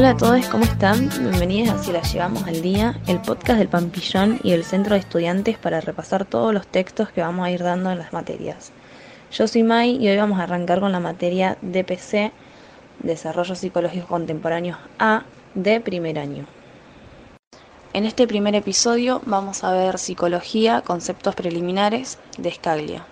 Hola a todos, ¿cómo están? Bienvenidos a Si la llevamos al día, el podcast del Pampillón y el Centro de Estudiantes para repasar todos los textos que vamos a ir dando en las materias. Yo soy Mai y hoy vamos a arrancar con la materia DPC, Desarrollo Psicológico Contemporáneo A, de primer año. En este primer episodio vamos a ver Psicología, Conceptos Preliminares de Scaglia.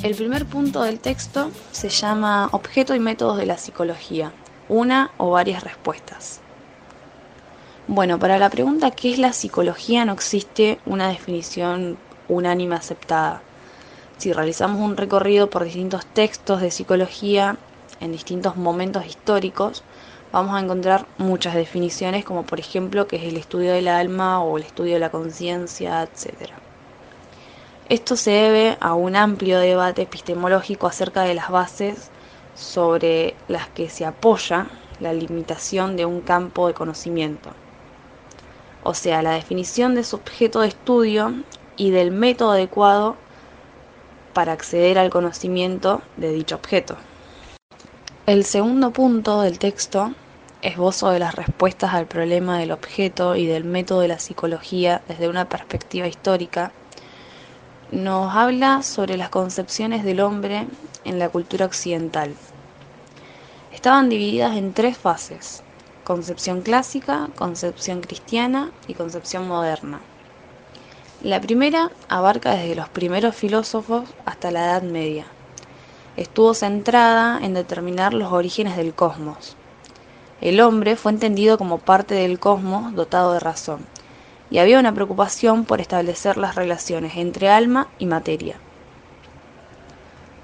El primer punto del texto se llama Objeto y métodos de la psicología, una o varias respuestas. Bueno, para la pregunta ¿qué es la psicología? no existe una definición unánime aceptada. Si realizamos un recorrido por distintos textos de psicología en distintos momentos históricos, vamos a encontrar muchas definiciones, como por ejemplo que es el estudio del alma o el estudio de la conciencia, etc. Esto se debe a un amplio debate epistemológico acerca de las bases sobre las que se apoya la limitación de un campo de conocimiento, o sea, la definición de su objeto de estudio y del método adecuado para acceder al conocimiento de dicho objeto. El segundo punto del texto, esbozo de las respuestas al problema del objeto y del método de la psicología desde una perspectiva histórica, nos habla sobre las concepciones del hombre en la cultura occidental. Estaban divididas en tres fases, concepción clásica, concepción cristiana y concepción moderna. La primera abarca desde los primeros filósofos hasta la Edad Media. Estuvo centrada en determinar los orígenes del cosmos. El hombre fue entendido como parte del cosmos dotado de razón, y había una preocupación por establecer las relaciones entre alma y materia.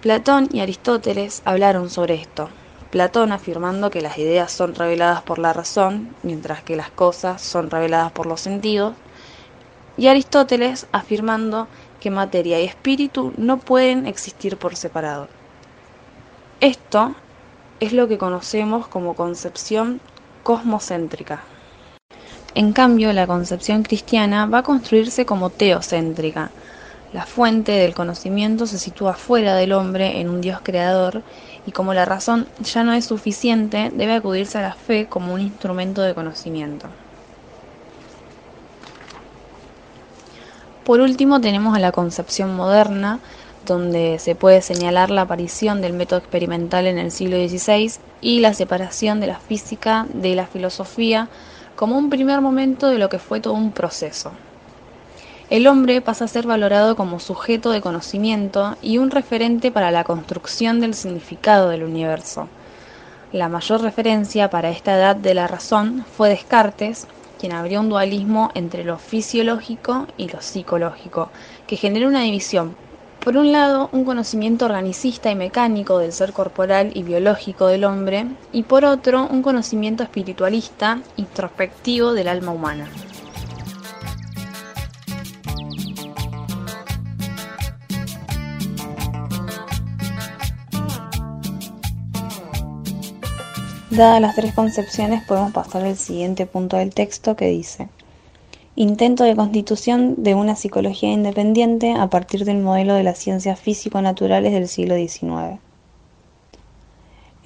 Platón y Aristóteles hablaron sobre esto. Platón afirmando que las ideas son reveladas por la razón, mientras que las cosas son reveladas por los sentidos, y Aristóteles afirmando que materia y espíritu no pueden existir por separado. Esto es lo que conocemos como concepción cosmocéntrica. En cambio, la concepción cristiana va a construirse como teocéntrica. La fuente del conocimiento se sitúa fuera del hombre en un Dios creador y como la razón ya no es suficiente, debe acudirse a la fe como un instrumento de conocimiento. Por último tenemos a la concepción moderna, donde se puede señalar la aparición del método experimental en el siglo XVI y la separación de la física de la filosofía como un primer momento de lo que fue todo un proceso. El hombre pasa a ser valorado como sujeto de conocimiento y un referente para la construcción del significado del universo. La mayor referencia para esta edad de la razón fue Descartes, quien abrió un dualismo entre lo fisiológico y lo psicológico, que generó una división por un lado, un conocimiento organicista y mecánico del ser corporal y biológico del hombre, y por otro, un conocimiento espiritualista, introspectivo del alma humana. Dadas las tres concepciones, podemos pasar al siguiente punto del texto que dice, intento de constitución de una psicología independiente a partir del modelo de las ciencias físico-naturales del siglo XIX.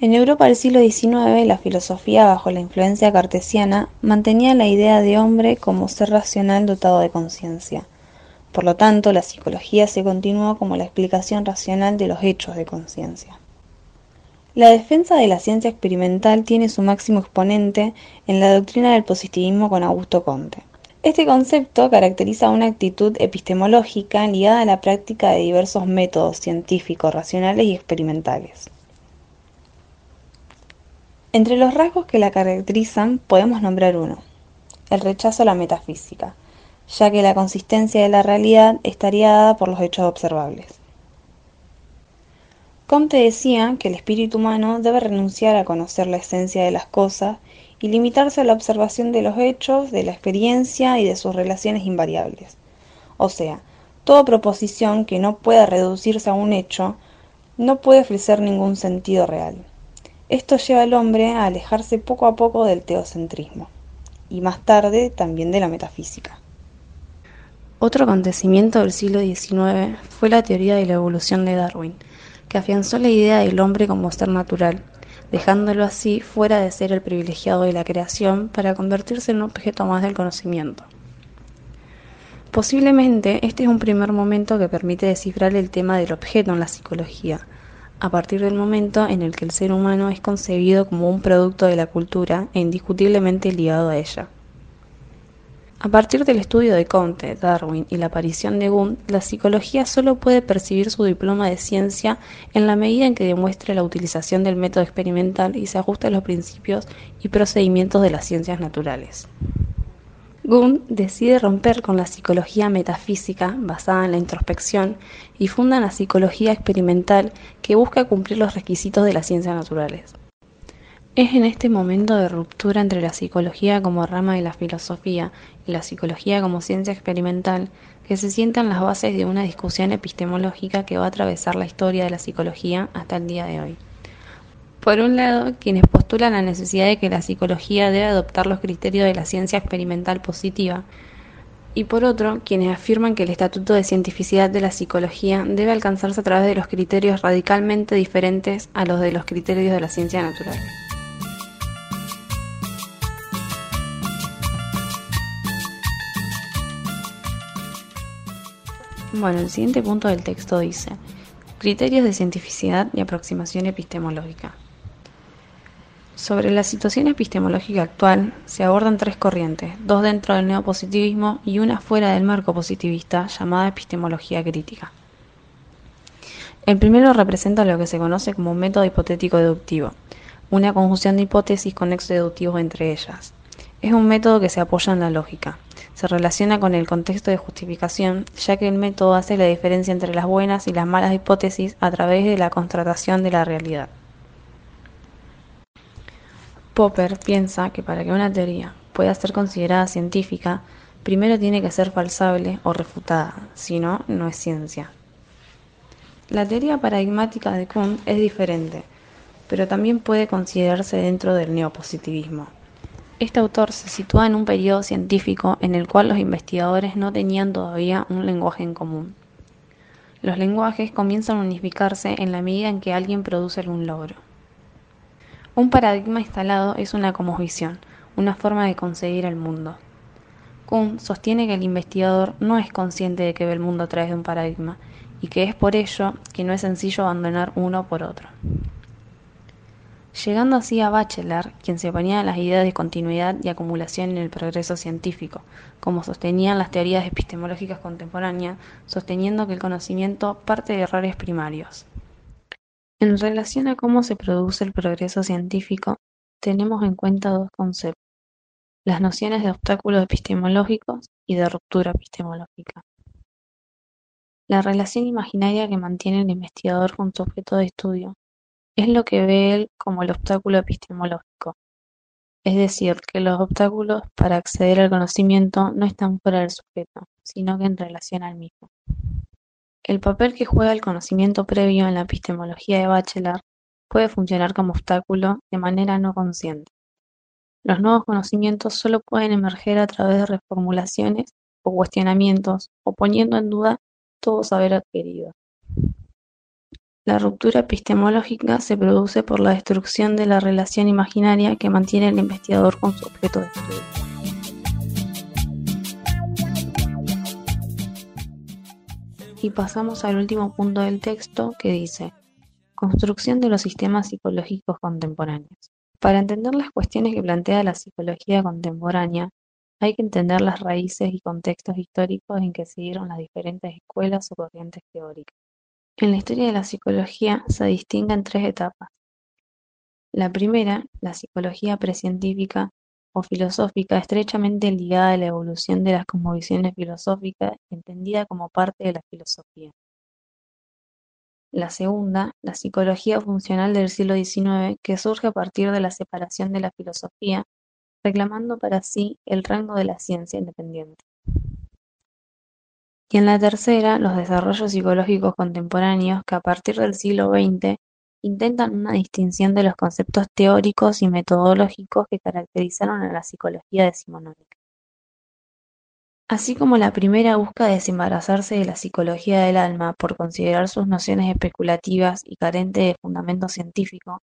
En Europa del siglo XIX, la filosofía bajo la influencia cartesiana mantenía la idea de hombre como ser racional dotado de conciencia. Por lo tanto, la psicología se continuó como la explicación racional de los hechos de conciencia. La defensa de la ciencia experimental tiene su máximo exponente en la doctrina del positivismo con Augusto Comte. Este concepto caracteriza una actitud epistemológica ligada a la práctica de diversos métodos científicos, racionales y experimentales. Entre los rasgos que la caracterizan podemos nombrar uno, el rechazo a la metafísica, ya que la consistencia de la realidad estaría dada por los hechos observables. Comte decía que el espíritu humano debe renunciar a conocer la esencia de las cosas y limitarse a la observación de los hechos, de la experiencia y de sus relaciones invariables. O sea, toda proposición que no pueda reducirse a un hecho no puede ofrecer ningún sentido real. Esto lleva al hombre a alejarse poco a poco del teocentrismo. y más tarde también de la metafísica. Otro acontecimiento del siglo XIX fue la teoría de la evolución de Darwin, que afianzó la idea del hombre como ser natural, dejándolo así fuera de ser el privilegiado de la creación para convertirse en un objeto más del conocimiento. Posiblemente este es un primer momento que permite descifrar el tema del objeto en la psicología, a partir del momento en el que el ser humano es concebido como un producto de la cultura e indiscutiblemente ligado a ella. A partir del estudio de Comte, Darwin y la aparición de Gunt, la psicología solo puede percibir su diploma de ciencia en la medida en que demuestre la utilización del método experimental y se ajuste a los principios y procedimientos de las ciencias naturales. Gunn decide romper con la psicología metafísica basada en la introspección y funda la psicología experimental que busca cumplir los requisitos de las ciencias naturales. Es en este momento de ruptura entre la psicología como rama de la filosofía y la psicología como ciencia experimental que se sientan las bases de una discusión epistemológica que va a atravesar la historia de la psicología hasta el día de hoy. Por un lado, quienes postulan la necesidad de que la psicología debe adoptar los criterios de la ciencia experimental positiva, y por otro, quienes afirman que el estatuto de cientificidad de la psicología debe alcanzarse a través de los criterios radicalmente diferentes a los de los criterios de la ciencia natural. Bueno, el siguiente punto del texto dice, criterios de cientificidad y aproximación epistemológica. Sobre la situación epistemológica actual se abordan tres corrientes, dos dentro del neopositivismo y una fuera del marco positivista llamada epistemología crítica. El primero representa lo que se conoce como un método hipotético deductivo, una conjunción de hipótesis con nexos deductivos entre ellas. Es un método que se apoya en la lógica. Se relaciona con el contexto de justificación, ya que el método hace la diferencia entre las buenas y las malas hipótesis a través de la constatación de la realidad. Popper piensa que para que una teoría pueda ser considerada científica, primero tiene que ser falsable o refutada, si no, no es ciencia. La teoría paradigmática de Kuhn es diferente, pero también puede considerarse dentro del neopositivismo. Este autor se sitúa en un periodo científico en el cual los investigadores no tenían todavía un lenguaje en común. Los lenguajes comienzan a unificarse en la medida en que alguien produce algún logro. Un paradigma instalado es una cosmovisión, una forma de concebir el mundo. Kuhn sostiene que el investigador no es consciente de que ve el mundo a través de un paradigma y que es por ello que no es sencillo abandonar uno por otro. Llegando así a Bachelor, quien se oponía a las ideas de continuidad y acumulación en el progreso científico, como sostenían las teorías epistemológicas contemporáneas, sosteniendo que el conocimiento parte de errores primarios. En relación a cómo se produce el progreso científico, tenemos en cuenta dos conceptos: las nociones de obstáculos epistemológicos y de ruptura epistemológica. La relación imaginaria que mantiene el investigador con su objeto de estudio es lo que ve él como el obstáculo epistemológico, es decir, que los obstáculos para acceder al conocimiento no están fuera del sujeto, sino que en relación al mismo. El papel que juega el conocimiento previo en la epistemología de Bachelard puede funcionar como obstáculo de manera no consciente. Los nuevos conocimientos solo pueden emerger a través de reformulaciones o cuestionamientos o poniendo en duda todo saber adquirido. La ruptura epistemológica se produce por la destrucción de la relación imaginaria que mantiene el investigador con su objeto de estudio. Y pasamos al último punto del texto que dice, construcción de los sistemas psicológicos contemporáneos. Para entender las cuestiones que plantea la psicología contemporánea, hay que entender las raíces y contextos históricos en que se dieron las diferentes escuelas o corrientes teóricas. En la historia de la psicología se distinguen tres etapas. La primera, la psicología precientífica, o filosófica estrechamente ligada a la evolución de las cosmovisiones filosóficas entendida como parte de la filosofía. La segunda, la psicología funcional del siglo XIX, que surge a partir de la separación de la filosofía, reclamando para sí el rango de la ciencia independiente. Y en la tercera, los desarrollos psicológicos contemporáneos que a partir del siglo XX intentan una distinción de los conceptos teóricos y metodológicos que caracterizaron a la psicología decimonónica. Así como la primera busca desembarazarse de la psicología del alma por considerar sus nociones especulativas y carentes de fundamento científico,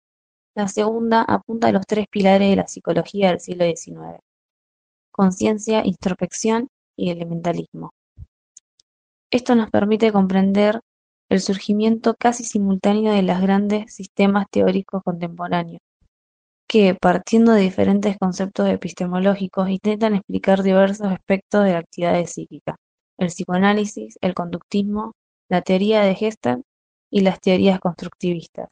la segunda apunta a los tres pilares de la psicología del siglo XIX: conciencia, introspección y elementalismo. Esto nos permite comprender el surgimiento casi simultáneo de los grandes sistemas teóricos contemporáneos, que, partiendo de diferentes conceptos epistemológicos, intentan explicar diversos aspectos de la actividad psíquica: el psicoanálisis, el conductismo, la teoría de Gestalt y las teorías constructivistas.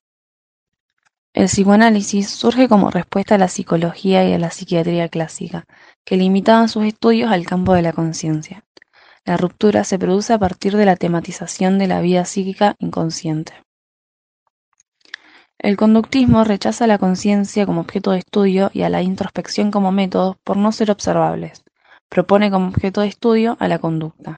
El psicoanálisis surge como respuesta a la psicología y a la psiquiatría clásica, que limitaban sus estudios al campo de la conciencia. La ruptura se produce a partir de la tematización de la vida psíquica inconsciente. El conductismo rechaza la conciencia como objeto de estudio y a la introspección como método por no ser observables. Propone como objeto de estudio a la conducta.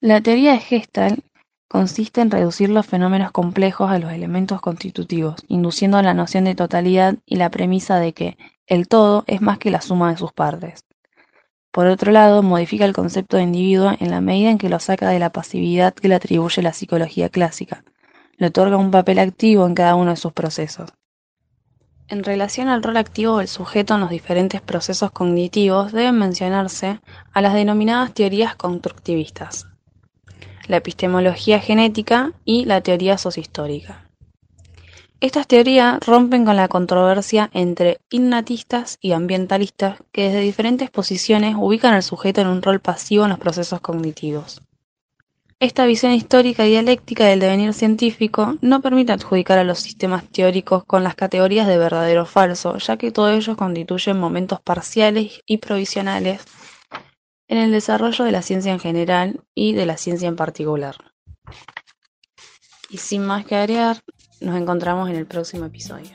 La teoría de Gestalt consiste en reducir los fenómenos complejos a los elementos constitutivos, induciendo la noción de totalidad y la premisa de que el todo es más que la suma de sus partes. Por otro lado, modifica el concepto de individuo en la medida en que lo saca de la pasividad que le atribuye la psicología clásica. Le otorga un papel activo en cada uno de sus procesos. En relación al rol activo del sujeto en los diferentes procesos cognitivos, deben mencionarse a las denominadas teorías constructivistas, la epistemología genética y la teoría sociohistórica. Estas teorías rompen con la controversia entre innatistas y ambientalistas que desde diferentes posiciones ubican al sujeto en un rol pasivo en los procesos cognitivos. Esta visión histórica y dialéctica del devenir científico no permite adjudicar a los sistemas teóricos con las categorías de verdadero o falso, ya que todos ellos constituyen momentos parciales y provisionales en el desarrollo de la ciencia en general y de la ciencia en particular. Y sin más que agregar, nos encontramos en el próximo episodio.